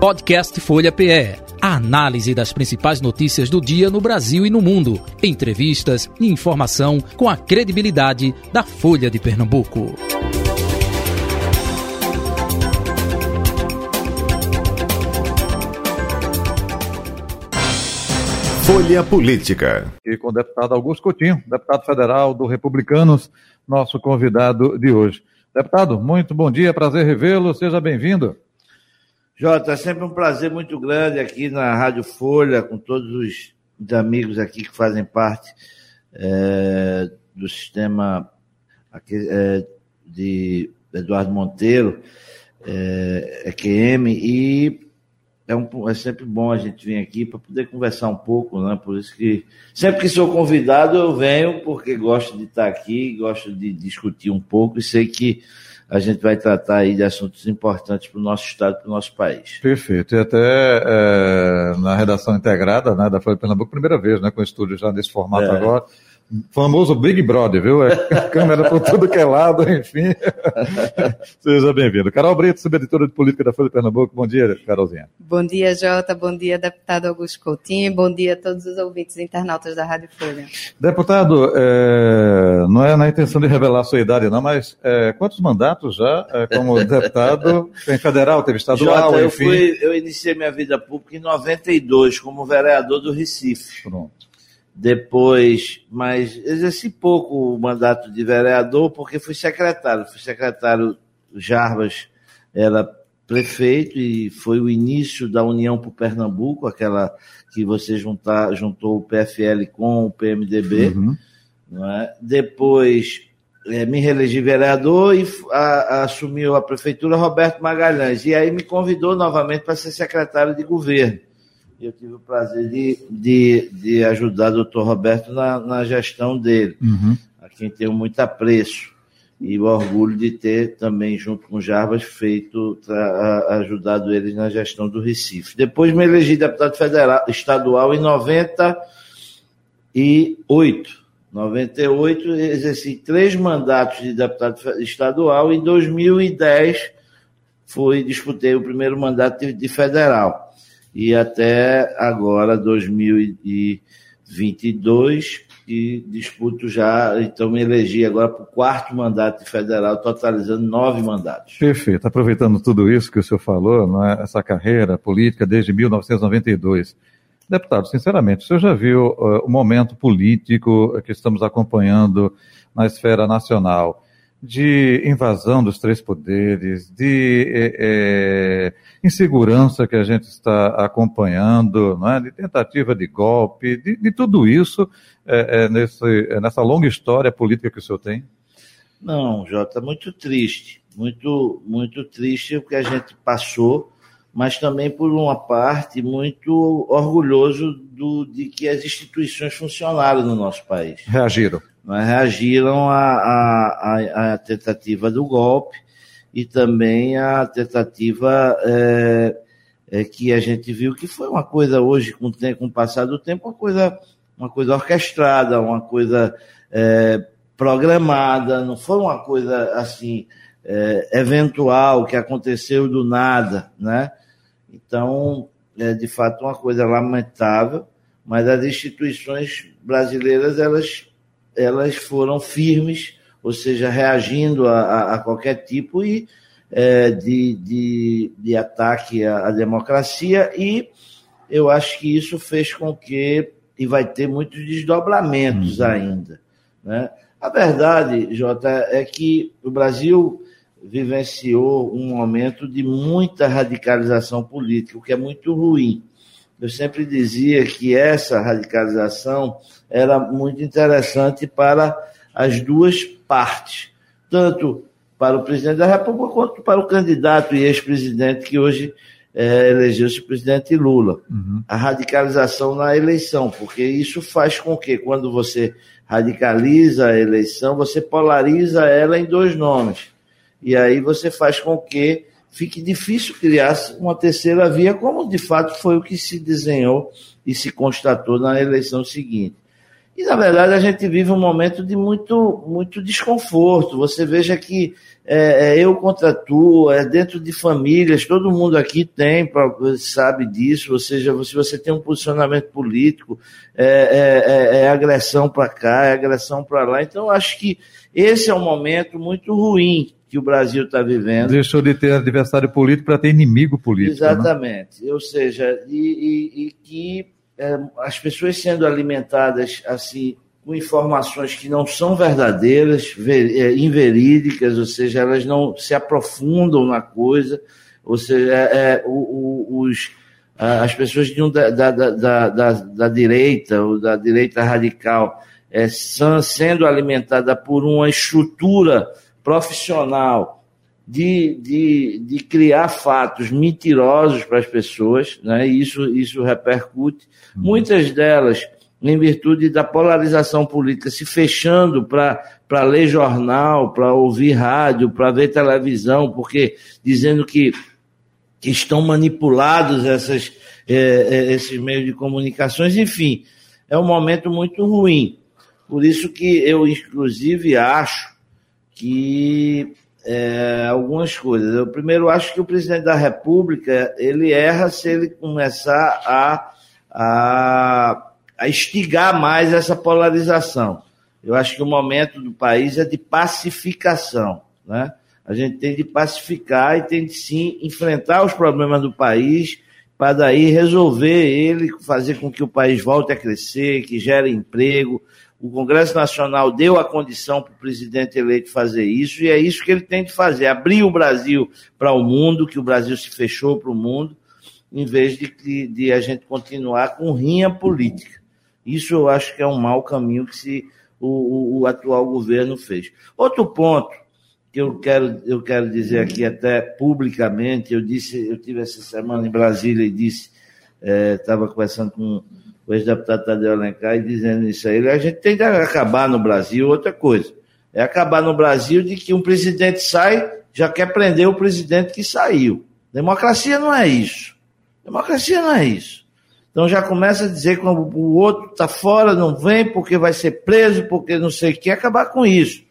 Podcast Folha PE. A análise das principais notícias do dia no Brasil e no mundo. Entrevistas e informação com a credibilidade da Folha de Pernambuco. Folha Política. E com o deputado Augusto Coutinho, deputado federal do Republicanos, nosso convidado de hoje. Deputado, muito bom dia, prazer revê-lo, seja bem-vindo. Jota, é sempre um prazer muito grande aqui na Rádio Folha, com todos os, amigos aqui que fazem parte é, do sistema aqui, é, de Eduardo Monteiro, é, EQM, e é, um, é sempre bom a gente vir aqui para poder conversar um pouco, né? Por isso que sempre que sou convidado eu venho porque gosto de estar aqui, gosto de discutir um pouco e sei que a gente vai tratar aí de assuntos importantes para o nosso Estado, para o nosso país. Perfeito. E até é, na redação integrada né, da Folha de Pernambuco, primeira vez, né, com o estúdio já nesse formato é. agora famoso Big Brother, viu? É câmera por tudo que é lado, enfim. Seja bem-vindo. Carol Brito, subeditora de política da Folha de Pernambuco. Bom dia, Carolzinha. Bom dia, Jota. Bom dia, deputado Augusto Coutinho. Bom dia a todos os ouvintes e internautas da Rádio Folha. Deputado, é, não é na intenção de revelar a sua idade, não, mas é, quantos mandatos já é, como deputado? Tem federal, teve estadual, Jota, enfim? Eu, fui, eu iniciei minha vida pública em 92 como vereador do Recife. Pronto depois, mas exerci pouco o mandato de vereador porque fui secretário. Fui secretário Jarbas era prefeito e foi o início da União para o Pernambuco, aquela que você juntar, juntou o PFL com o PMDB. Uhum. É? Depois é, me reelegi vereador e a, a, assumiu a prefeitura Roberto Magalhães. E aí me convidou novamente para ser secretário de governo eu tive o prazer de, de, de ajudar o doutor Roberto na, na gestão dele, uhum. a quem tenho muito apreço. E o orgulho de ter também, junto com o Jarbas, feito, ajudado eles na gestão do Recife. Depois me elegi deputado federal, estadual em 98. 98, exerci três mandatos de deputado estadual. Em 2010, fui, disputei o primeiro mandato de, de federal e até agora, 2022, e disputo já, então me elegi agora para o quarto mandato federal, totalizando nove mandatos. Perfeito. Aproveitando tudo isso que o senhor falou, é? essa carreira política desde 1992. Deputado, sinceramente, o senhor já viu uh, o momento político que estamos acompanhando na esfera nacional? De invasão dos três poderes, de é, é, insegurança que a gente está acompanhando, é? de tentativa de golpe, de, de tudo isso é, nesse, nessa longa história política que o senhor tem? Não, Jota, muito triste, muito, muito triste o que a gente passou, mas também por uma parte muito orgulhoso do, de que as instituições funcionaram no nosso país. Reagiram mas reagiram à, tentativa do golpe e também à tentativa é, é, que a gente viu que foi uma coisa hoje, com, com o passar do tempo, uma coisa, uma coisa orquestrada, uma coisa é, programada, não foi uma coisa assim é, eventual que aconteceu do nada, né? Então, é de fato uma coisa lamentável, mas as instituições brasileiras elas elas foram firmes, ou seja, reagindo a, a, a qualquer tipo e, é, de, de, de, ataque à, à, democracia, e eu acho que isso fez com que, e vai ter muitos desdobramentos uhum. ainda. Né? A verdade, Jota, é que o Brasil vivenciou um momento de muita radicalização política, o que é muito ruim. Eu sempre dizia que essa radicalização era muito interessante para as duas partes, tanto para o presidente da República quanto para o candidato e ex-presidente que hoje é, elegeu-se presidente Lula. Uhum. A radicalização na eleição, porque isso faz com que, quando você radicaliza a eleição, você polariza ela em dois nomes. E aí você faz com que fique difícil criar uma terceira via, como de fato foi o que se desenhou e se constatou na eleição seguinte. E, na verdade, a gente vive um momento de muito, muito desconforto. Você veja que é, é eu contra tu, é dentro de famílias, todo mundo aqui tem, sabe disso, ou seja, se você tem um posicionamento político, é, é, é, é agressão para cá, é agressão para lá. Então, acho que esse é um momento muito ruim que o Brasil está vivendo. Deixou de ter adversário político para ter inimigo político. Né? Exatamente. Né? Ou seja, e, e, e que é, as pessoas sendo alimentadas assim com informações que não são verdadeiras, ver, é, inverídicas, ou seja, elas não se aprofundam na coisa, ou seja, é, é o, o, os, as pessoas de um, da, da, da, da, da direita ou da direita radical é, são sendo alimentadas por uma estrutura profissional de, de, de criar fatos mentirosos para as pessoas, né? e isso, isso repercute. Uhum. Muitas delas, em virtude da polarização política, se fechando para ler jornal, para ouvir rádio, para ver televisão, porque dizendo que, que estão manipulados essas, é, é, esses meios de comunicações, enfim, é um momento muito ruim. Por isso que eu, inclusive, acho que é, algumas coisas. Eu primeiro acho que o presidente da República ele erra se ele começar a, a, a instigar mais essa polarização. Eu acho que o momento do país é de pacificação, né? A gente tem de pacificar e tem de sim enfrentar os problemas do país para daí resolver ele, fazer com que o país volte a crescer, que gere emprego, o Congresso Nacional deu a condição para o presidente eleito fazer isso, e é isso que ele tem de fazer: abrir o Brasil para o mundo, que o Brasil se fechou para o mundo, em vez de, de, a gente continuar com rinha política. Isso eu acho que é um mau caminho que se, o, o, o atual governo fez. Outro ponto que eu quero, eu quero dizer aqui até publicamente, eu disse, eu tive essa semana em Brasília e disse, estava é, conversando com o ex-deputado Tadeu Alencar e dizendo isso aí. A gente tem que acabar no Brasil outra coisa. É acabar no Brasil de que um presidente sai, já quer prender o presidente que saiu. Democracia não é isso. Democracia não é isso. Então já começa a dizer que o outro está fora, não vem porque vai ser preso, porque não sei o que, acabar com isso.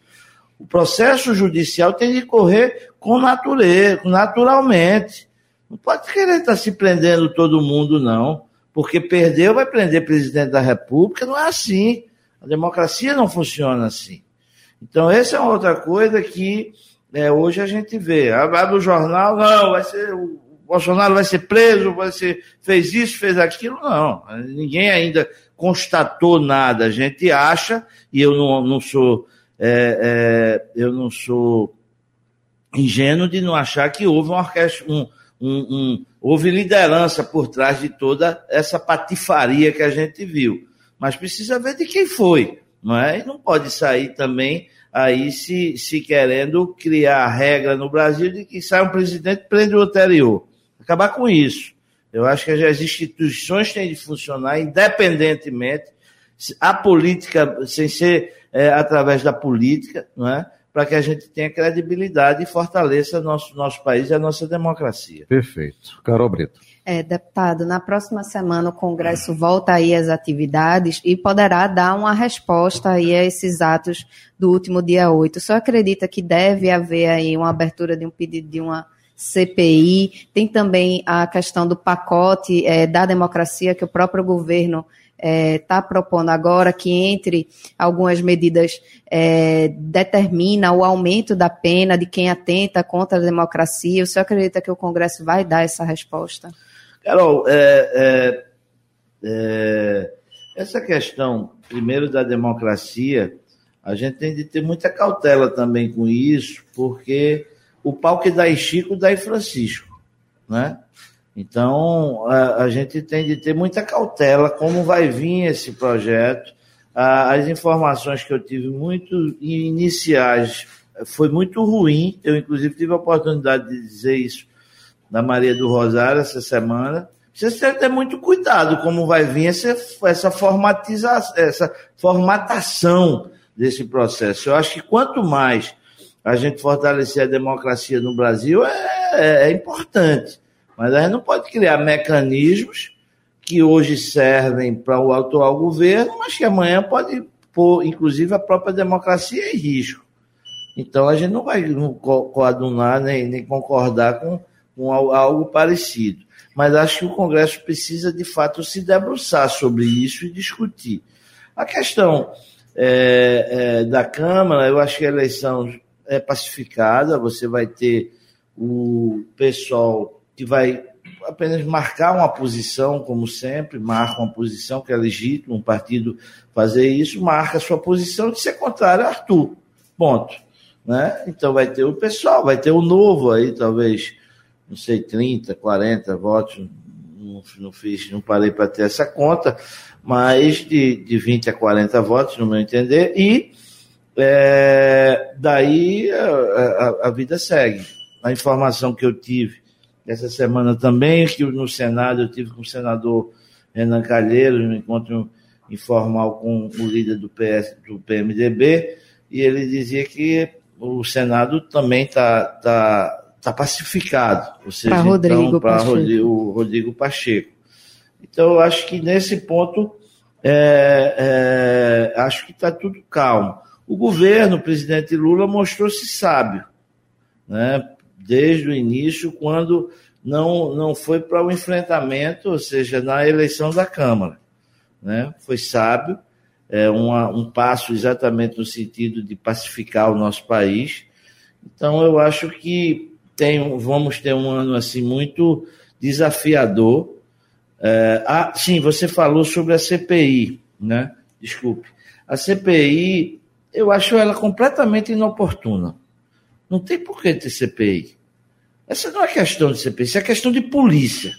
O processo judicial tem de correr com natureza, naturalmente. Não pode querer estar tá se prendendo todo mundo, não porque perdeu, vai prender presidente da República. Não é assim. A democracia não funciona assim. Então, essa é outra coisa que é, hoje a gente vê. Abre o jornal, não, vai ser. O Bolsonaro vai ser preso, vai ser. fez isso, fez aquilo. Não. Ninguém ainda constatou nada. A gente acha, e eu não, não sou. É, é, eu não sou ingênuo de não achar que houve um, um, um, houve liderança por trás de toda essa patifaria que a gente viu. Mas precisa ver de quem foi, não é? E não pode sair também aí se, se querendo criar regra no Brasil de que sai um presidente prende o anterior. Acabar com isso. Eu acho que as instituições têm de funcionar independentemente, a política, sem ser é, através da política, não é? Para que a gente tenha credibilidade e fortaleça nosso, nosso país e a nossa democracia. Perfeito. Carol Brito. É, deputado, na próxima semana o Congresso volta aí às atividades e poderá dar uma resposta aí a esses atos do último dia 8. O senhor acredita que deve haver aí uma abertura de um pedido de uma CPI? Tem também a questão do pacote é, da democracia que o próprio governo está é, tá propondo agora que entre algumas medidas é, determina o aumento da pena de quem atenta contra a democracia. O senhor acredita que o Congresso vai dar essa resposta? Carol, é, é, é essa questão, primeiro, da democracia, a gente tem de ter muita cautela também com isso, porque o pau que dá em Chico dá em Francisco, né? Então, a, a, gente tem de ter muita cautela como vai vir esse projeto. as informações que eu tive muito iniciais foi muito ruim. Eu, inclusive, tive a oportunidade de dizer isso na Maria do Rosário essa semana. Vocês têm que ter muito cuidado como vai vir essa, essa formatização, essa formatação desse processo. Eu acho que quanto mais a gente fortalecer a democracia no Brasil, é, é, é importante. Mas a gente não pode criar mecanismos que hoje servem para o atual governo, mas que amanhã pode pôr, inclusive, a própria democracia em risco. Então a gente não vai coadunar nem, nem concordar com, com algo parecido. Mas acho que o Congresso precisa, de fato, se debruçar sobre isso e discutir. A questão é, é, da Câmara, eu acho que a eleição é pacificada, você vai ter o pessoal que vai apenas marcar uma posição, como sempre, marca uma posição que é legítimo, um partido fazer isso, marca a sua posição de ser contrário a Arthur. Ponto. Né? Então vai ter o pessoal, vai ter o novo aí, talvez, não sei, 30, 40 votos, não, não fiz, não parei para ter essa conta, mas de, de 20 a 40 votos, no meu entender, e é, daí a, a, a vida segue. A informação que eu tive essa semana também, que no Senado eu tive com o senador Renan Calheiros, um encontro informal com o líder do, PS, do PMDB, e ele dizia que o Senado também está tá, tá pacificado, ou seja, para Rodrigo, então, Rodrigo, Rodrigo Pacheco. Então, eu acho que nesse ponto, é, é, acho que está tudo calmo. O governo, o presidente Lula, mostrou-se sábio, né? Desde o início, quando não, não foi para o enfrentamento, ou seja, na eleição da Câmara. Né? Foi sábio, é uma, um passo exatamente no sentido de pacificar o nosso país. Então, eu acho que tem, vamos ter um ano assim muito desafiador. É, ah, sim, você falou sobre a CPI, né? Desculpe. A CPI, eu acho ela completamente inoportuna. Não tem por que ter CPI. Essa não é questão de CPI, isso é questão de polícia.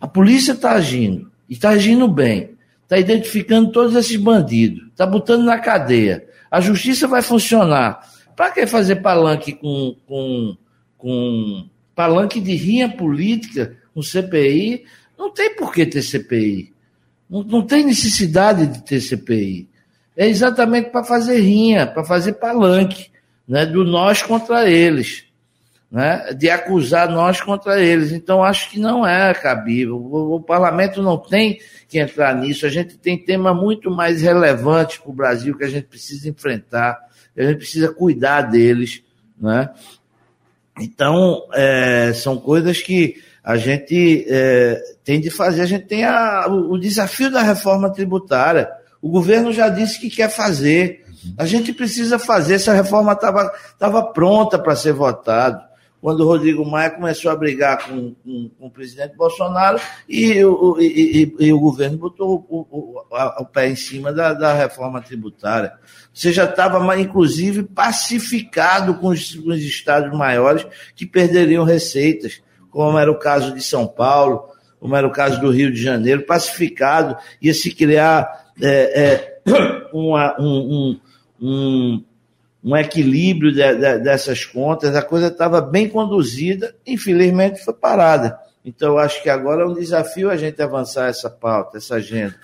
A polícia está agindo, e está agindo bem. Está identificando todos esses bandidos, está botando na cadeia. A justiça vai funcionar. Para que fazer palanque com, com, com palanque de rinha política com CPI? Não tem por que ter CPI. Não, não tem necessidade de ter CPI. É exatamente para fazer rinha, para fazer palanque, né, do nós contra eles né, de acusar nós contra eles. Então, acho que não é cabível. O, o, parlamento não tem que entrar nisso. A gente tem temas muito mais relevantes para o Brasil que a gente precisa enfrentar, a gente precisa cuidar deles. Né? Então, é, são coisas que a gente é, tem de fazer. A gente tem a, o, o desafio da reforma tributária. O governo já disse que quer fazer. A gente precisa fazer. Essa reforma estava pronta para ser votada quando o Rodrigo Maia começou a brigar com, com, com o presidente Bolsonaro e o, e, e, e o governo botou o, o, o, pé em cima da, da reforma tributária. Você já estava, inclusive, pacificado com os, com os estados maiores que perderiam receitas, como era o caso de São Paulo, como era o caso do Rio de Janeiro, pacificado, ia se criar é, é, uma, um, um, um um equilíbrio de, de, dessas contas, a coisa estava bem conduzida, infelizmente foi parada. Então, eu acho que agora é um desafio a gente avançar essa pauta, essa agenda.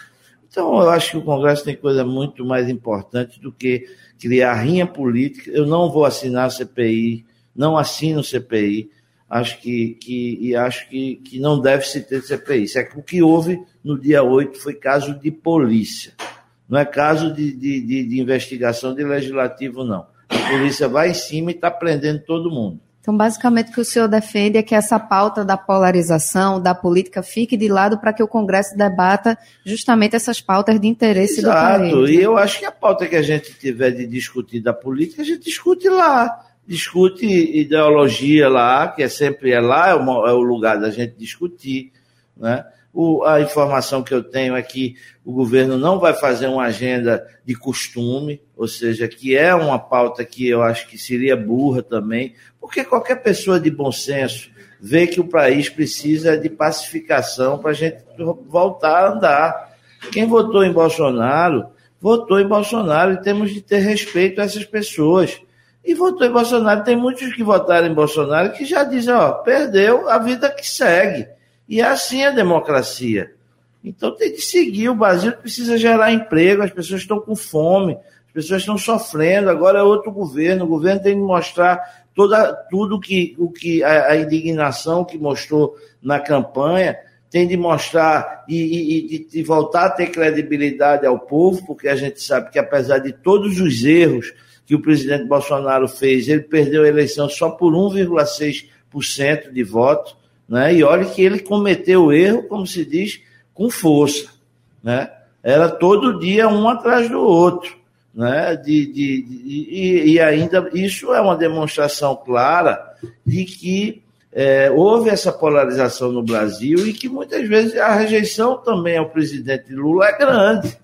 Então, eu acho que o Congresso tem coisa muito mais importante do que criar rinha política. Eu não vou assinar CPI, não assino CPI. Acho que, que e acho que, que não deve se ter CPI. É o que houve no dia 8 foi caso de polícia. Não é caso de, de, de, de investigação de legislativo, não. A polícia vai em cima e está prendendo todo mundo. Então, basicamente, o que o senhor defende é que essa pauta da polarização, da política, fique de lado para que o Congresso debata justamente essas pautas de interesse Exato. do país. Exato, e eu acho que a pauta que a gente tiver de discutir da política, a gente discute lá. Discute ideologia lá, que é sempre é lá, é o, é o lugar da gente discutir. Né? O, a informação que eu tenho é que o governo não vai fazer uma agenda de costume, ou seja, que é uma pauta que eu acho que seria burra também, porque qualquer pessoa de bom senso vê que o país precisa de pacificação para a gente voltar a andar. Quem votou em Bolsonaro, votou em Bolsonaro e temos de ter respeito a essas pessoas. E votou em Bolsonaro. Tem muitos que votaram em Bolsonaro que já dizem, ó, perdeu a vida que segue. E é assim a democracia. Então tem que seguir. O Brasil precisa gerar emprego, as pessoas estão com fome, as pessoas estão sofrendo. Agora é outro governo. O governo tem que mostrar toda, tudo que, o que a, a indignação que mostrou na campanha tem de mostrar e, e, e, de voltar a ter credibilidade ao povo, porque a gente sabe que apesar de todos os erros que o presidente Bolsonaro fez, ele perdeu a eleição só por 1,6% de voto, né? E olha que ele cometeu o erro, como se diz, com força, né? Era todo dia um atrás do outro, né? De, de, de e, e ainda isso é uma demonstração clara de que é, houve essa polarização no Brasil e que muitas vezes a rejeição também ao presidente Lula é grande.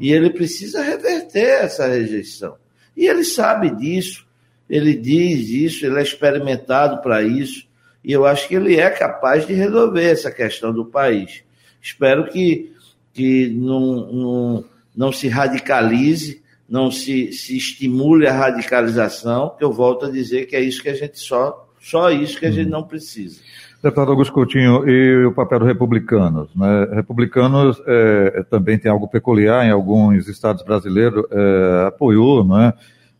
E ele precisa reverter essa rejeição. E ele sabe disso, ele diz isso, ele é experimentado para isso. E eu acho que ele é capaz de resolver essa questão do país. Espero que, que não, não, não se radicalize, não se, se estimule a radicalização, que eu volto a dizer que é isso que a gente só só isso que a gente não precisa. Deputado Augusto Coutinho, e o papel dos republicanos? Né? Republicanos é, também tem algo peculiar em alguns estados brasileiros, é, apoiou né?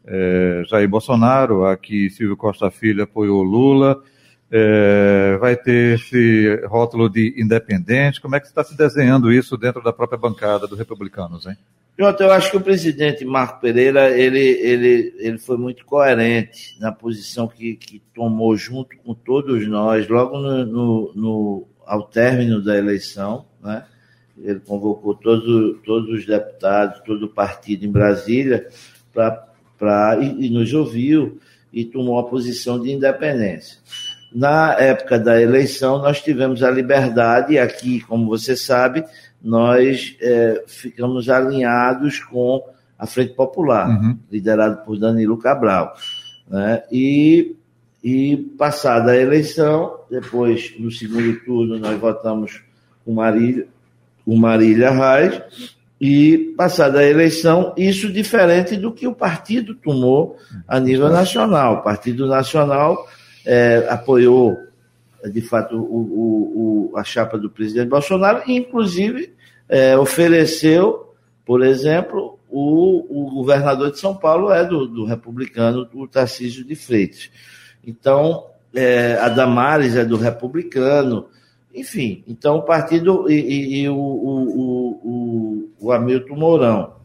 É, Jair Bolsonaro, aqui Silvio Costa Filho apoiou Lula, é, vai ter esse rótulo de independente, como é que está se desenhando isso dentro da própria bancada dos republicanos, hein? Pronto, eu acho que o presidente Marco Pereira ele, ele, ele foi muito coerente na posição que, que tomou junto com todos nós, logo no, no, no ao término da eleição, né? ele convocou todos, todos os deputados, todo o partido em Brasília para e, e nos ouviu e tomou a posição de independência. Na época da eleição, nós tivemos a liberdade, aqui, como você sabe, nós é, ficamos alinhados com a Frente Popular, uhum. liderado por Danilo Cabral. Né? E, e passada a eleição, depois, no segundo turno, nós votamos com Marília, com Marília Reis, e passada a eleição, isso diferente do que o partido tomou a nível nacional. O Partido Nacional é, apoiou de fato, o, o, a chapa do presidente Bolsonaro, e inclusive é, ofereceu, por exemplo, o, o, governador de São Paulo é do, do republicano, o Tarcísio de Freitas. Então, é, a Damares é do republicano, enfim, então o partido e, e, e o, o, o, o Hamilton Mourão.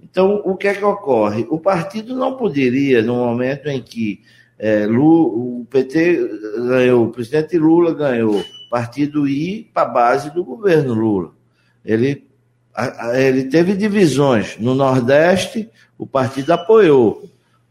Então, o que é que ocorre? O partido não poderia, no momento em que é, Lula, o PT ganhou, o presidente Lula ganhou, partido ir para a base do governo Lula. Ele, ele teve divisões. No Nordeste, o partido apoiou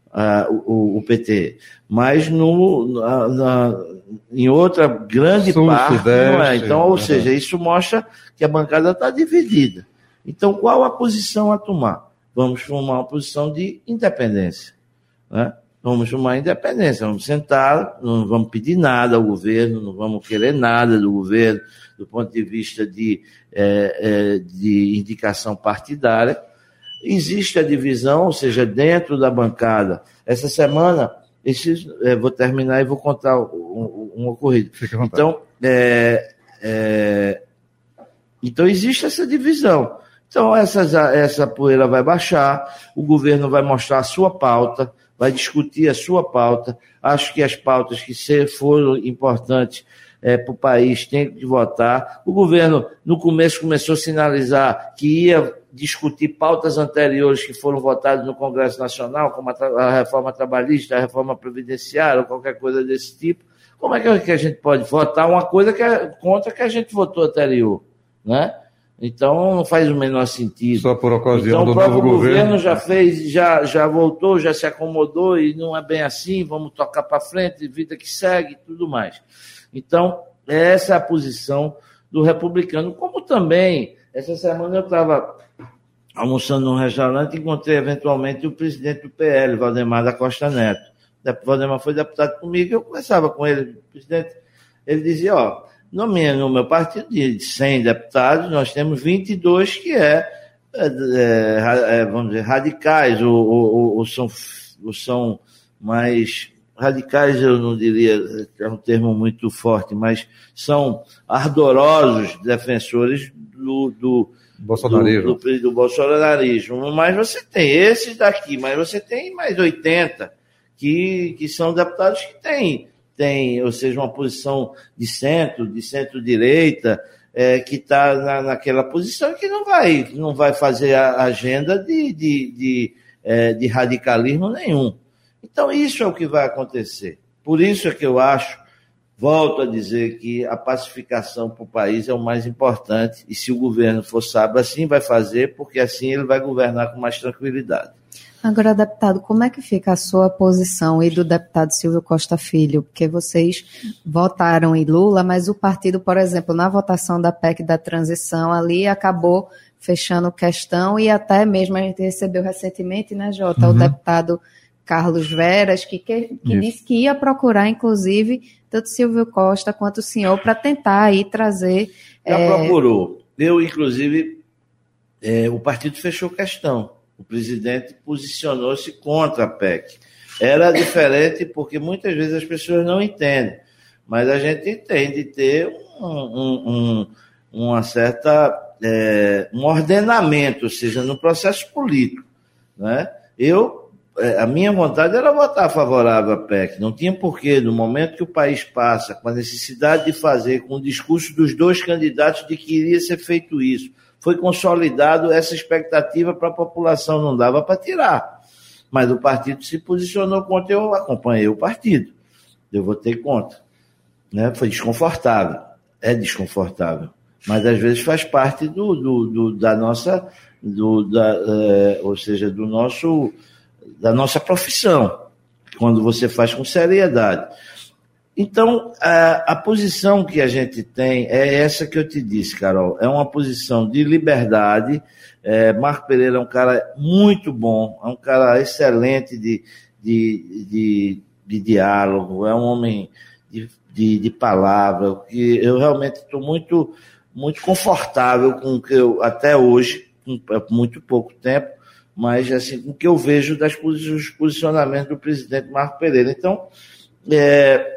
uh, o, o, PT, mas no, na, na, em outra grande Sul, parte Sudeste, não é. Então, ou seja, isso mostra que a bancada está dividida. Então, qual a posição a tomar? Vamos formar uma posição de independência. Né? Vamos tomar independência, vamos sentar, não vamos pedir nada ao governo, não vamos querer nada do governo, do ponto de vista de, é, é, de indicação partidária. Existe a divisão, ou seja, dentro da bancada. Essa semana, esses, é, vou terminar e vou contar um, um ocorrido. Então, então, existe essa divisão. Então, essa, essa poeira vai baixar, o governo vai mostrar a sua pauta, vai discutir a sua pauta. Acho que as pautas que foram importantes é, para o país têm que votar. O governo, no começo, começou a sinalizar que ia discutir pautas anteriores que foram votadas no Congresso Nacional, como a, a reforma trabalhista, a reforma previdenciária, ou qualquer coisa desse tipo. Como é que a gente pode votar uma coisa que é contra que a gente votou anterior? Né? Então não faz o menor sentido. Só por ocasião então, do novo governo. O governo já fez, já, já voltou, já se acomodou e não é bem assim, vamos tocar para frente, vida que segue tudo mais. Então, essa é a posição do republicano. Como também, essa semana eu estava almoçando num restaurante e encontrei eventualmente o presidente do PL, Valdemar da Costa Neto. O Valdemar foi deputado comigo, eu conversava com ele, presidente, ele dizia, ó, no meu, no meu partido, de 100 deputados, nós temos 22 que é, é, é, é vamos dizer, radicais, ou, ou, ou, são, ou são mais radicais, eu não diria, é um termo muito forte, mas são ardorosos defensores do, do bolsonarismo. Do, do, do, bolsonarismo. Mas você tem esses daqui, mas você tem mais 80 que, que são deputados que têm tem, ou seja, uma posição de centro, de centro-direita, é, que está na, naquela posição que não vai, não vai fazer a agenda de, de, de, é, de radicalismo nenhum. Então, isso é o que vai acontecer. Por isso é que eu acho, volto a dizer, que a pacificação para o país é o mais importante, e se o governo for sábio, assim vai fazer, porque assim ele vai governar com mais tranquilidade. Agora, deputado, como é que fica a sua posição e do deputado Silvio Costa Filho? Porque vocês votaram em Lula, mas o partido, por exemplo, na votação da PEC da transição ali acabou fechando questão e até mesmo a gente recebeu recentemente, né, Jota, uhum. o deputado Carlos Veras, que, que, que disse que ia procurar, inclusive, tanto Silvio Costa quanto o senhor para tentar aí trazer. Já é... procurou. Eu, inclusive, é, o partido fechou questão o presidente posicionou-se contra a PEC. Era diferente porque muitas vezes as pessoas não entendem, mas a gente entende ter um, um, um, uma certa é, um ordenamento, ou seja, no processo político. Né? Eu, é, a minha vontade era votar favorável à PEC, não tinha porquê, no momento que o país passa, com a necessidade de fazer, com o discurso dos dois candidatos de que iria ser feito isso, foi consolidado essa expectativa para a população, não dava para tirar. Mas o partido se posicionou contra, eu acompanhei o partido. Eu votei contra. Né? Foi desconfortável. É desconfortável. Mas às vezes faz parte do, do, do da nossa, do, da, é, ou seja, do nosso, da nossa profissão. Quando você faz com seriedade. Então, a, a, posição que a gente tem é essa que eu te disse, Carol. É uma posição de liberdade. É, Marco Pereira é um cara muito bom, é um cara excelente de, de, de, de diálogo, é um homem de, de, de palavra, que eu realmente estou muito, muito confortável com o que eu, até hoje, com muito pouco tempo, mas assim, com o que eu vejo das, dos posicionamentos do presidente Marco Pereira. Então, é,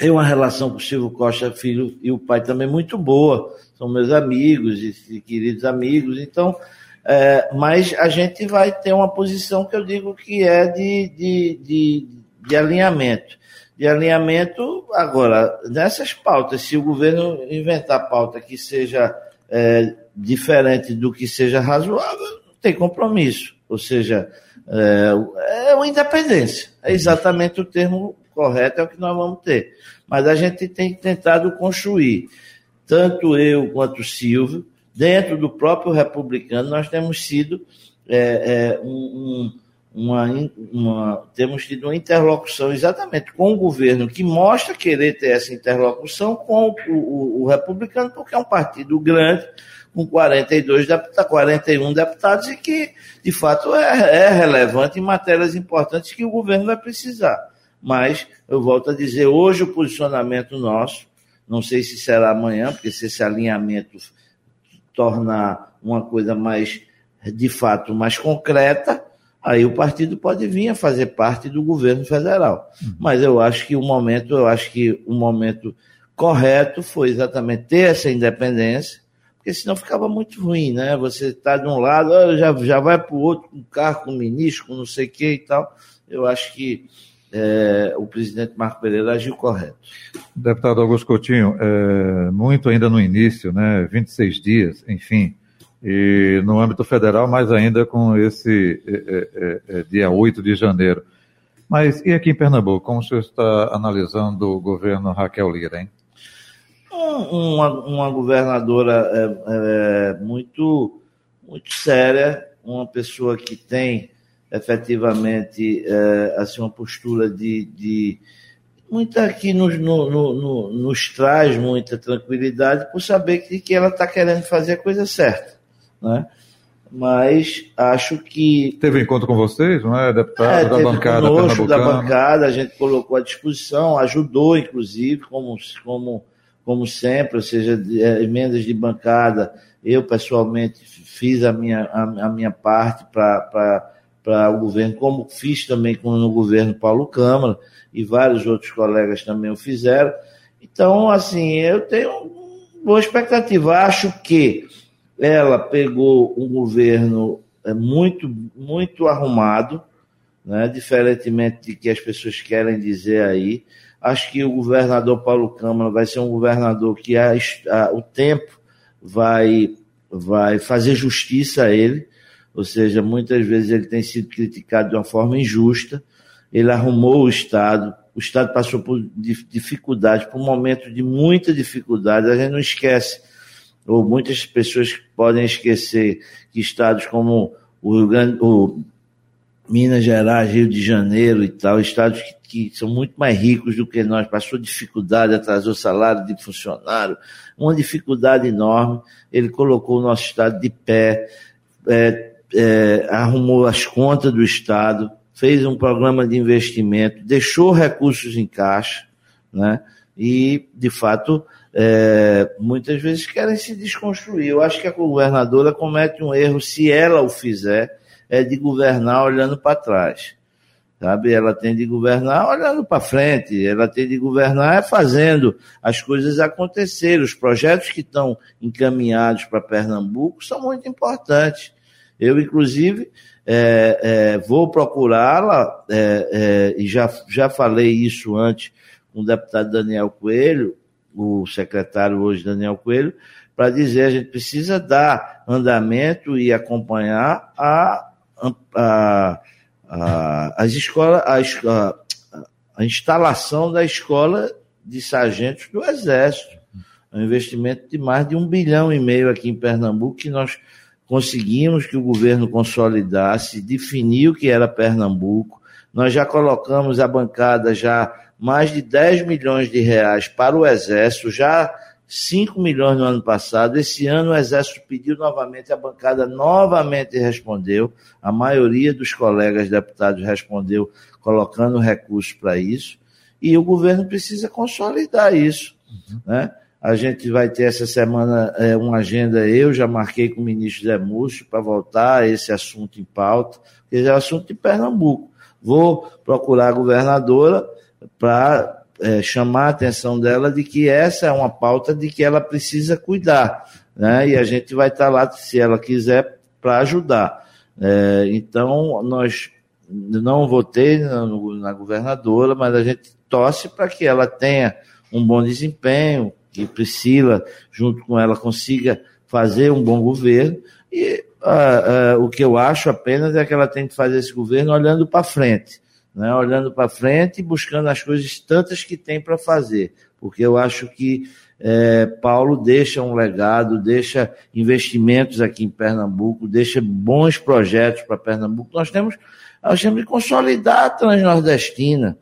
tenho uma relação com o Silvio Costa Filho e o pai também muito boa. São meus amigos e, e queridos amigos. Então, é, mas a gente vai ter uma posição que eu digo que é de, de, de, de alinhamento. De alinhamento, agora, nessas pautas, se o governo inventar pauta que seja é, diferente do que seja razoável, não tem compromisso. Ou seja, é, é uma independência. É exatamente o termo correto é o que nós vamos ter. Mas a gente tem tentado construir, tanto eu quanto o Silvio, dentro do próprio republicano, nós temos sido é, é, um, uma, uma, temos tido uma interlocução exatamente com o governo que mostra querer ter essa interlocução com o, o, o republicano, porque é um partido grande, com 42 deputados, 41 deputados, e que, de fato, é, é relevante em matérias importantes que o governo vai precisar mas eu volto a dizer, hoje o posicionamento nosso, não sei se será amanhã, porque se esse alinhamento tornar uma coisa mais, de fato, mais concreta, aí o partido pode vir a fazer parte do governo federal. Uhum. Mas eu acho que o momento, eu acho que o momento correto foi exatamente ter essa independência, porque senão ficava muito ruim, né? Você está de um lado, já, já vai para o outro com carro, com ministro, com não sei o que e tal. Eu acho que é, o presidente Marco Pereira agiu correto. Deputado Augusto Coutinho, é, muito ainda no início, né, 26 dias, enfim, e no âmbito federal, mais ainda com esse é, é, é, é dia 8 de janeiro. Mas e aqui em Pernambuco, como o senhor está analisando o governo Raquel Lira, hein? Uma, uma governadora muito, muito séria, uma pessoa que tem efetivamente é, assim, uma postura de, de muita que nos, no, no, nos traz muita tranquilidade por saber que, que ela está querendo fazer a coisa certa. Né? Mas acho que. Teve encontro com vocês, não é, deputado? É, da bancada conosco, da bancada, a gente colocou à disposição, ajudou, inclusive, como, como, como sempre, ou seja, é, emendas de bancada. Eu, pessoalmente, fiz a minha, a, a minha parte para para o governo, como fiz também no governo Paulo Câmara, e vários outros colegas também o fizeram. Então, assim, eu tenho boa expectativa. Acho que ela pegou um governo é, muito, muito arrumado, né? diferentemente de que as pessoas querem dizer aí. Acho que o governador Paulo Câmara vai ser um governador que a, a, o tempo vai, vai fazer justiça a ele, ou seja, muitas vezes ele tem sido criticado de uma forma injusta. Ele arrumou o Estado, o Estado passou por dificuldade, por um momento de muita dificuldade. A gente não esquece, ou muitas pessoas podem esquecer, que estados como o, Rio Grande, o Minas Gerais, Rio de Janeiro e tal, estados que, que, são muito mais ricos do que nós, passou dificuldade, atrasou salário de funcionário, uma dificuldade enorme. Ele colocou o nosso estado de pé, é, é, arrumou as contas do estado, fez um programa de investimento, deixou recursos em caixa, né? E, de fato, é, muitas vezes querem se desconstruir. Eu acho que a governadora comete um erro, se ela o fizer, é de governar olhando para trás. Sabe? Ela tem de governar olhando para frente, ela tem de governar fazendo as coisas acontecerem. Os projetos que estão encaminhados para Pernambuco são muito importantes. Eu, inclusive, é, é, vou procurá-la, é, é, e já, já falei isso antes com o deputado Daniel Coelho, o secretário hoje Daniel Coelho, para dizer a gente precisa dar andamento e acompanhar a a, a, as escolas, a, a, instalação da escola de sargentos do Exército. É um investimento de mais de um bilhão e meio aqui em Pernambuco, que nós conseguimos que o governo consolidasse, definiu que era Pernambuco. Nós já colocamos a bancada já mais de 10 milhões de reais para o Exército, já 5 milhões no ano passado. Esse ano o Exército pediu novamente, a bancada novamente respondeu. A maioria dos colegas deputados respondeu colocando recursos para isso. E o governo precisa consolidar isso. Né? A gente vai ter essa semana é, uma agenda, eu já marquei com o ministro Zé Múcio para voltar esse assunto em pauta, que é assunto de Pernambuco. Vou procurar a governadora para é, chamar a atenção dela de que essa é uma pauta de que ela precisa cuidar, né? E a gente vai estar lá, se ela quiser, para ajudar. É, então, nós não votei na, na governadora, mas a gente torce para que ela tenha um bom desempenho, que Priscila, junto com ela, consiga fazer um bom governo. E uh, uh, o que eu acho apenas é que ela tem que fazer esse governo olhando para frente né, olhando para frente e buscando as coisas tantas que tem para fazer, porque eu acho que é, Paulo deixa um legado, deixa investimentos aqui em Pernambuco, deixa bons projetos para Pernambuco. Nós temos, nós temos que consolidar a Transnordestina.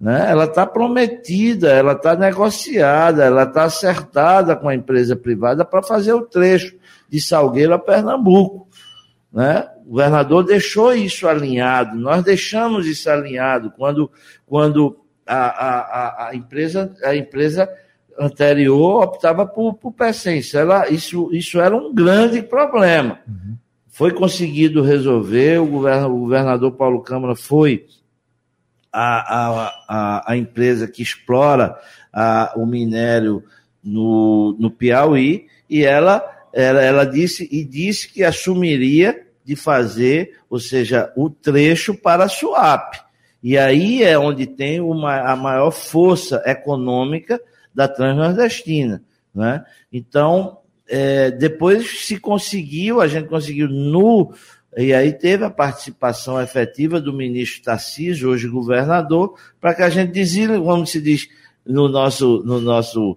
Né? Ela está prometida, ela está negociada, ela está acertada com a empresa privada para fazer o trecho de Salgueiro a Pernambuco. Né? O governador deixou isso alinhado, nós deixamos isso alinhado quando, quando a, a, a, empresa, a empresa anterior optava por, por Pecens. Ela, isso, isso era um grande problema. Uhum. Foi conseguido resolver, o governador Paulo Câmara foi a, a, a, empresa que explora a, o minério no, no Piauí e ela, ela, ela disse e disse que assumiria de fazer, ou seja, o trecho para a SUAP. E aí é onde tem uma, a maior força econômica da Transnordestina. Né? Então, é, depois se conseguiu, a gente conseguiu no. E aí teve a participação efetiva do ministro Tarcísio, hoje governador, para que a gente desile, como se diz no nosso, no nosso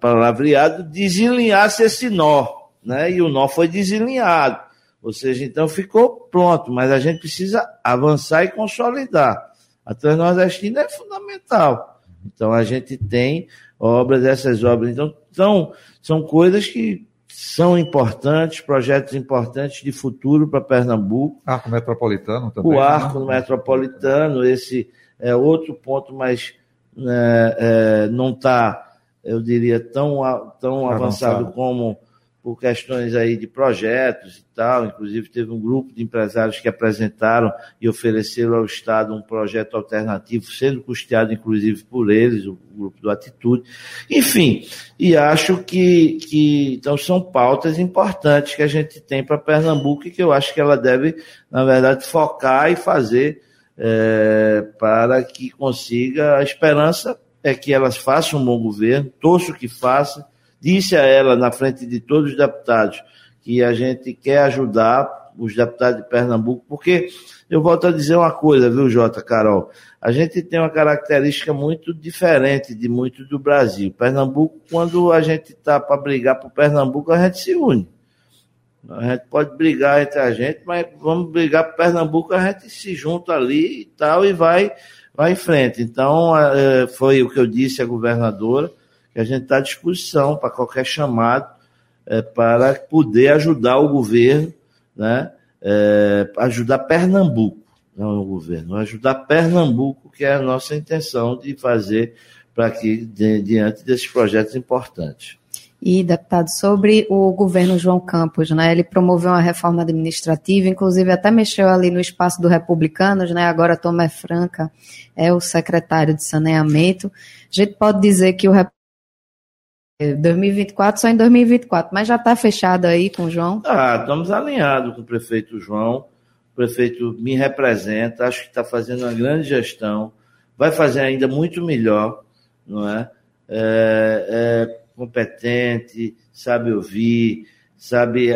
palavreado, desalinhasse esse nó. Né? E o nó foi desalinhado. Ou seja, então ficou pronto, mas a gente precisa avançar e consolidar. A Transnordestina é fundamental. Então a gente tem obras, essas obras. Então são, são coisas que são importantes, projetos importantes de futuro para Pernambuco. Arco Metropolitano também. O? Arco né? Metropolitano, esse é outro ponto, mas é, é, não está, eu diria, tão, tão avançado, avançado como por questões aí de projetos e tal. Inclusive, teve um grupo de empresários que apresentaram e ofereceram ao Estado um projeto alternativo, sendo custeado, inclusive, por eles, o grupo do Atitude. Enfim, e acho que, que então são pautas importantes que a gente tem para Pernambuco e que eu acho que ela deve, na verdade, focar e fazer é, para que consiga. A esperança é que elas façam um bom governo, torço que faça. Disse a ela, na frente de todos os deputados, que a gente quer ajudar os deputados de Pernambuco, porque eu volto a dizer uma coisa, viu, Jota, Carol? A gente tem uma característica muito diferente de muito do Brasil. Pernambuco, quando a gente está para brigar por Pernambuco, a gente se une. A gente pode brigar entre a gente, mas vamos brigar por Pernambuco, a gente se junta ali e tal e vai, vai em frente. Então, é, foi o que eu disse à governadora, que a gente está à disposição para qualquer chamado é, para poder ajudar o governo, né? É, ajudar Pernambuco, não o governo, ajudar Pernambuco, que é a nossa intenção de fazer para que, diante desses projetos importantes. E, deputado, sobre o governo João Campos, né? Ele promoveu uma reforma administrativa, inclusive até mexeu ali no espaço do Republicanos, né? Agora Tomé Franca é o secretário de saneamento. A gente pode dizer que o 2024 só em 2024, mas já está fechado aí com o João? Ah, estamos alinhados com o prefeito João. O prefeito me representa, acho que está fazendo uma grande gestão, vai fazer ainda muito melhor, não é? é, é competente, sabe ouvir, sabe,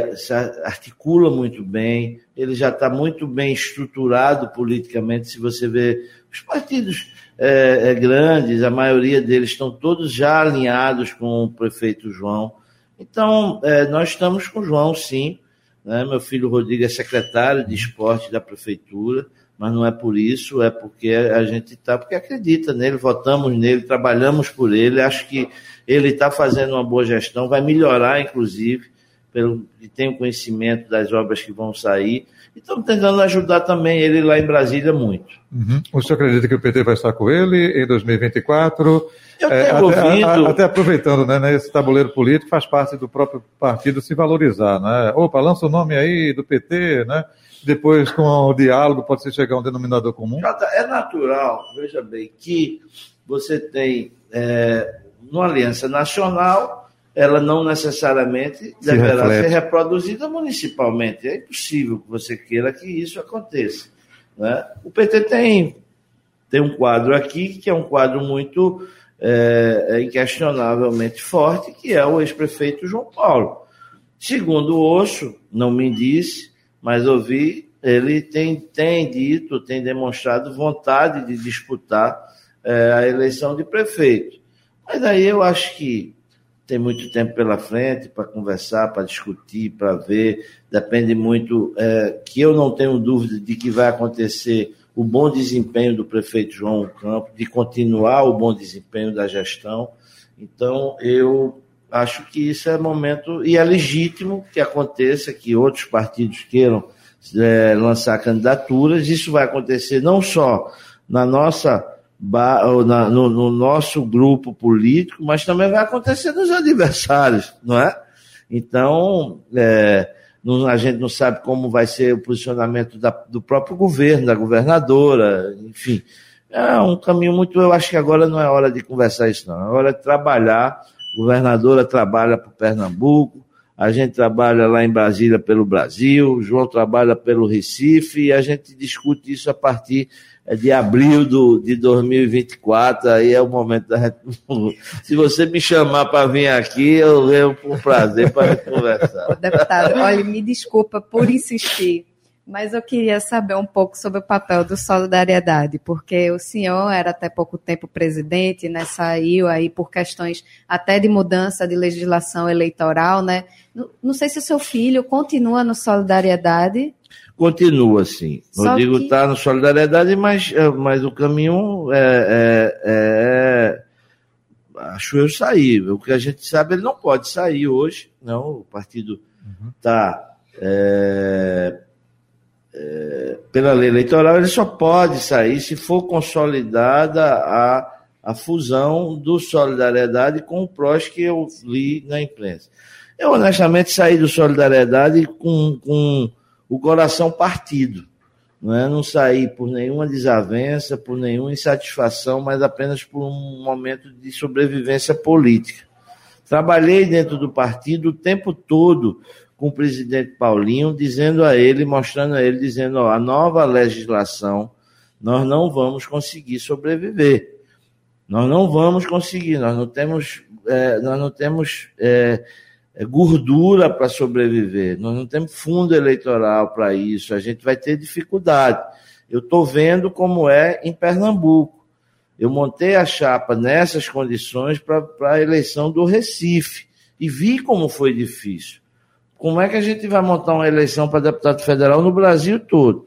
articula muito bem, ele já está muito bem estruturado politicamente. Se você vê os partidos é, é, grandes, a maioria deles estão todos já alinhados com o prefeito João. Então, é, nós estamos com o João, sim. Né? Meu filho Rodrigo é secretário de esporte da prefeitura mas não é por isso, é porque a gente está, porque acredita nele, votamos nele, trabalhamos por ele, acho que ele está fazendo uma boa gestão, vai melhorar, inclusive, pelo que tem o conhecimento das obras que vão sair. E estamos tentando ajudar também ele lá em Brasília muito. Uhum. O senhor acredita que o PT vai estar com ele em 2024? Eu é, até, ouvido... a, até aproveitando, né, esse tabuleiro político faz parte do próprio partido se valorizar, né? Opa, lança o nome aí do PT, né? depois com o diálogo pode se chegar a um denominador comum? É natural, veja bem, que você tem é, uma aliança nacional, ela não necessariamente se deverá reflete. ser reproduzida municipalmente. É impossível que você queira que isso aconteça. Né? O PT tem, tem um quadro aqui que é um quadro muito é, inquestionavelmente forte, que é o ex-prefeito João Paulo. Segundo o Osso, não me disse, mas ouvi, ele tem, tem dito, tem demonstrado vontade de disputar é, a eleição de prefeito. Mas aí eu acho que tem muito tempo pela frente para conversar, para discutir, para ver. Depende muito, é, que eu não tenho dúvida de que vai acontecer o bom desempenho do prefeito João Campos, de continuar o bom desempenho da gestão. Então, eu acho que isso é momento, e é legítimo que aconteça, que outros partidos queiram é, lançar candidaturas. Isso vai acontecer não só na nossa, no, no, nosso grupo político, mas também vai acontecer nos adversários, não é? Então, é, não, a gente não sabe como vai ser o posicionamento da, do próprio governo, da governadora, enfim. É um caminho muito. Eu acho que agora não é hora de conversar isso, não. É hora de trabalhar governadora trabalha para Pernambuco, a gente trabalha lá em Brasília pelo Brasil, o João trabalha pelo Recife, e a gente discute isso a partir de abril do, de 2024, aí é o momento da gente... Se você me chamar para vir aqui, eu venho com prazer para conversar. Deputado, olha, me desculpa por insistir, mas eu queria saber um pouco sobre o papel do Solidariedade, porque o senhor era até pouco tempo presidente, né, saiu aí por questões até de mudança de legislação eleitoral, né? Não, não sei se o seu filho continua no Solidariedade. Continua, sim. Só Rodrigo está que... no Solidariedade, mas, é, mas o caminho é, é, é, acho eu sair. O que a gente sabe, ele não pode sair hoje, não. O partido está uhum. é, é, pela lei eleitoral, ele só pode sair se for consolidada a, a fusão do Solidariedade com o PROS que eu li na imprensa. Eu, honestamente, saí do Solidariedade com, com o coração partido. Não, é? não saí por nenhuma desavença, por nenhuma insatisfação, mas apenas por um momento de sobrevivência política. Trabalhei dentro do partido o tempo todo com o presidente Paulinho, dizendo a ele, mostrando a ele, dizendo, ó, a nova legislação nós não vamos conseguir sobreviver. Nós não vamos conseguir, nós não temos, é, nós não temos é gordura para sobreviver, nós não temos fundo eleitoral para isso, a gente vai ter dificuldade. Eu estou vendo como é em Pernambuco. Eu montei a chapa nessas condições para a eleição do Recife e vi como foi difícil. Como é que a gente vai montar uma eleição para deputado federal no Brasil todo?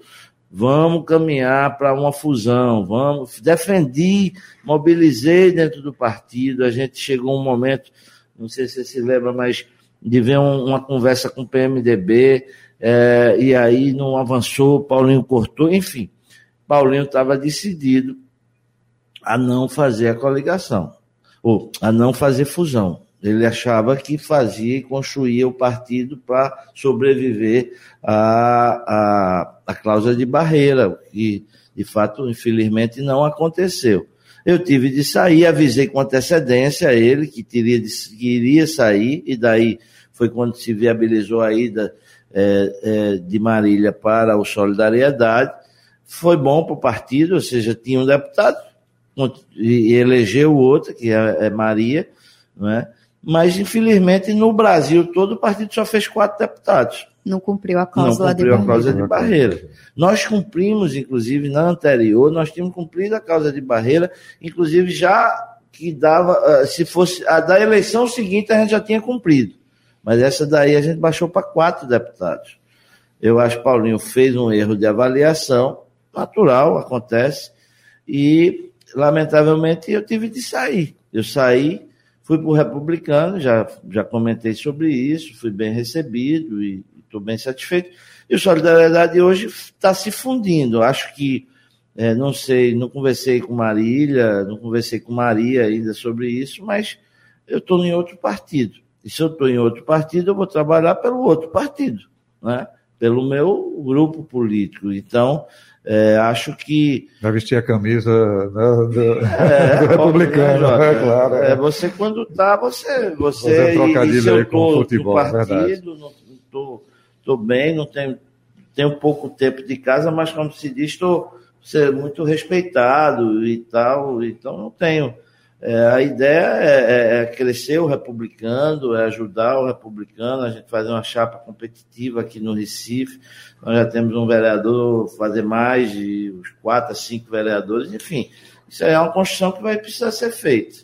Vamos caminhar para uma fusão, vamos. Defendi, mobilizei dentro do partido. A gente chegou um momento, não sei se você se lembra, mas de ver um, uma conversa com o PMDB, é, e aí não avançou, Paulinho cortou, enfim. Paulinho estava decidido a não fazer a coligação, ou a não fazer fusão. Ele achava que fazia e construía o partido para sobreviver à, à, à cláusula de barreira, que de fato, infelizmente, não aconteceu. Eu tive de sair, avisei com antecedência a ele que, iria sair, e daí foi quando se viabilizou a ida é, é, de Marília para o Solidariedade. Foi bom para o partido, ou seja, tinha um deputado e elegeu outro, que é, é Maria, não é? mas infelizmente no Brasil todo o partido só fez quatro deputados. Não cumpriu a cláusula Não cumpriu de a cláusula de barreira. Nós cumprimos, inclusive, na anterior, nós tínhamos cumprido a cláusula de barreira, inclusive já que dava, ah, se fosse a da eleição seguinte, a gente já tinha cumprido. Mas essa daí a gente baixou para quatro deputados. Eu acho que Paulinho fez um erro de avaliação, natural, acontece, e lamentavelmente eu tive de sair. Eu saí Fui para o republicano, já, já comentei sobre isso, fui bem recebido e estou bem satisfeito. E o Solidariedade hoje está se fundindo. Acho que, é, não sei, não conversei com Marília, não conversei com Maria ainda sobre isso, mas eu estou em outro partido. E se eu estou em outro partido, eu vou trabalhar pelo outro partido, né? pelo meu grupo político. Então, é, acho que. Vai vestir a camisa né, do, é, do republicano, né, é, claro. É. você, quando tá, você. Você, você trocadilho aí com o futebol, no partido, não tô, tô bem, não tenho, tenho pouco tempo de casa, mas como se diz, estou ser muito respeitado e tal, então não tenho é, a ideia é, é, é, crescer o republicano, é ajudar o republicano, a gente fazer uma chapa competitiva aqui no Recife. Nós já temos um vereador, fazer mais de uns quatro a cinco vereadores, enfim. Isso é uma construção que vai precisar ser feita.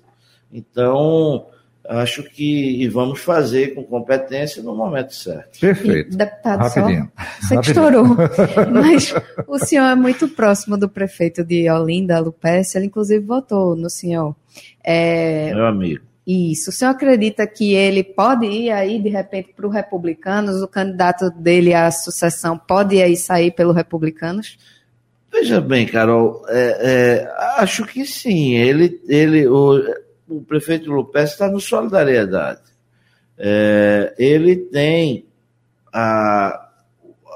Então, acho que e vamos fazer com competência no momento certo. Perfeito. E, deputado, Rapidinho. Só, você que estourou. Mas o senhor é muito próximo do prefeito de Olinda, Lupécio, ele inclusive votou no senhor. É, Meu amigo. Isso. O senhor acredita que ele pode ir aí, de repente, para o Republicanos? O candidato dele à sucessão pode aí sair pelo Republicanos? Veja bem, Carol, é, é, acho que sim. Ele, ele, o, o prefeito Lupes está no Solidariedade. É, ele tem a,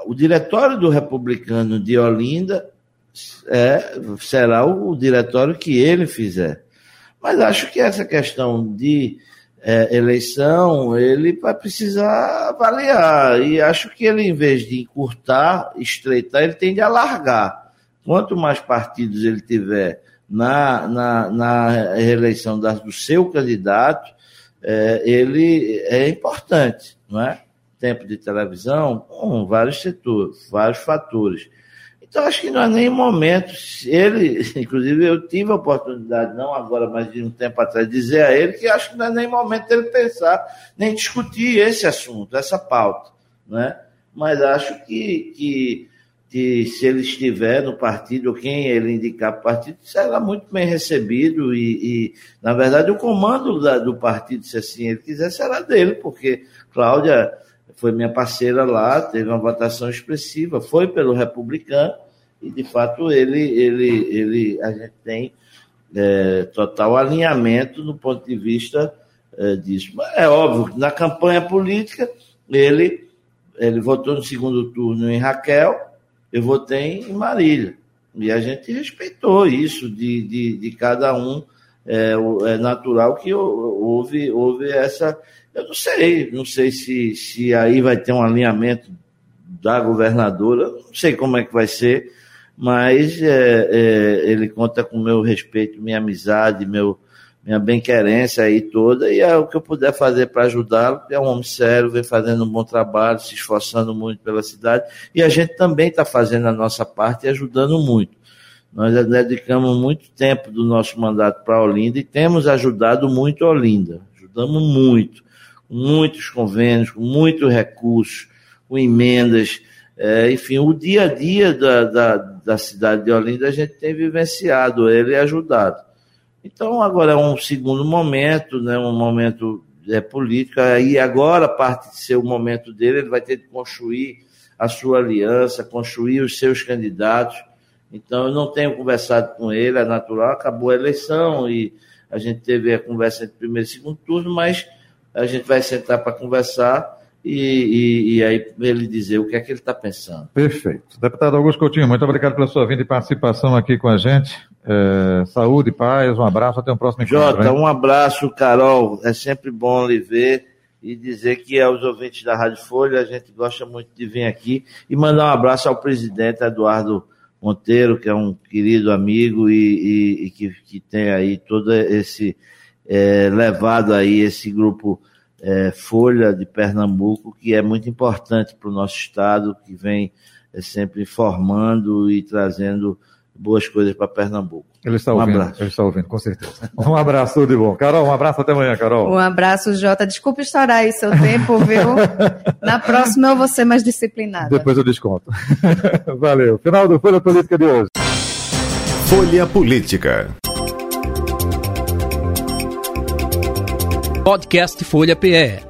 o diretório do Republicano de Olinda é, será o, o diretório que ele fizer. Mas acho que essa questão de é, eleição, ele vai precisar avaliar. E acho que ele, em vez de encurtar, estreitar, ele tende a alargar. Quanto mais partidos ele tiver na, na, na reeleição da, do seu candidato, é, ele é importante, não é? Tempo de televisão, um, vários setores, vários fatores. Então, acho que não é nem momento. Ele, inclusive, eu tive a oportunidade, não agora, mas de um tempo atrás, dizer a ele que acho que não é nem momento dele pensar, nem discutir esse assunto, essa pauta. Né? Mas acho que, que que se ele estiver no partido, quem ele indicar para o partido, será muito bem recebido e, e na verdade, o comando da, do partido, se assim ele quiser, será dele, porque Cláudia foi minha parceira lá, teve uma votação expressiva, foi pelo republicano, e de fato ele, ele, ele a gente tem é, total alinhamento no ponto de vista é, disso. É óbvio que na campanha política ele, ele votou no segundo turno em Raquel, eu votei em Marília. E a gente respeitou isso de, de, de cada um. É, é, natural que houve, houve essa. Eu não sei, não sei se, se aí vai ter um alinhamento da governadora, não sei como é que vai ser, mas é, é, ele conta com meu respeito, minha amizade, meu, minha bem-querência aí toda, e é o que eu puder fazer para ajudá-lo, é um homem sério, vem fazendo um bom trabalho, se esforçando muito pela cidade, e a gente também está fazendo a nossa parte e ajudando muito. Nós dedicamos muito tempo do nosso mandato para Olinda e temos ajudado muito Olinda, ajudamos muito, com muitos convênios, com muitos recursos, com emendas, é, enfim, o dia a dia da, da, da cidade de Olinda a gente tem vivenciado ele e ajudado. Então, agora é um segundo momento, né, um momento é, político, e agora, parte de ser o momento dele, ele vai ter que construir a sua aliança, construir os seus candidatos. Então, eu não tenho conversado com ele, é natural, acabou a eleição e a gente teve a conversa entre primeiro e segundo turno, mas a gente vai sentar para conversar e, e, e, aí ele dizer o que é que ele está pensando. Perfeito. Deputado Augusto Coutinho, muito obrigado pela sua vinda e participação aqui com a gente. É, saúde, paz, um abraço, até o próximo encontro. Jota, um abraço, Carol. É sempre bom lhe ver e dizer que aos ouvintes da Rádio Folha, a gente gosta muito de vir aqui e mandar um abraço ao presidente Eduardo Monteiro, que é um querido amigo e, e, e que, que tem aí todo esse é, levado aí esse grupo é, Folha de Pernambuco, que é muito importante para o nosso estado, que vem é, sempre informando e trazendo boas coisas para Pernambuco. Ele está um ouvindo, abraço. ele está ouvindo, com certeza. Um abraço, tudo de bom. Carol, um abraço até amanhã, Carol. Um abraço, Jota. Desculpe estourar aí seu tempo, viu? Na próxima eu vou ser mais disciplinada. Depois eu desconto. Valeu. Final do Folha Política de hoje. Folha Política. Podcast Folha PE.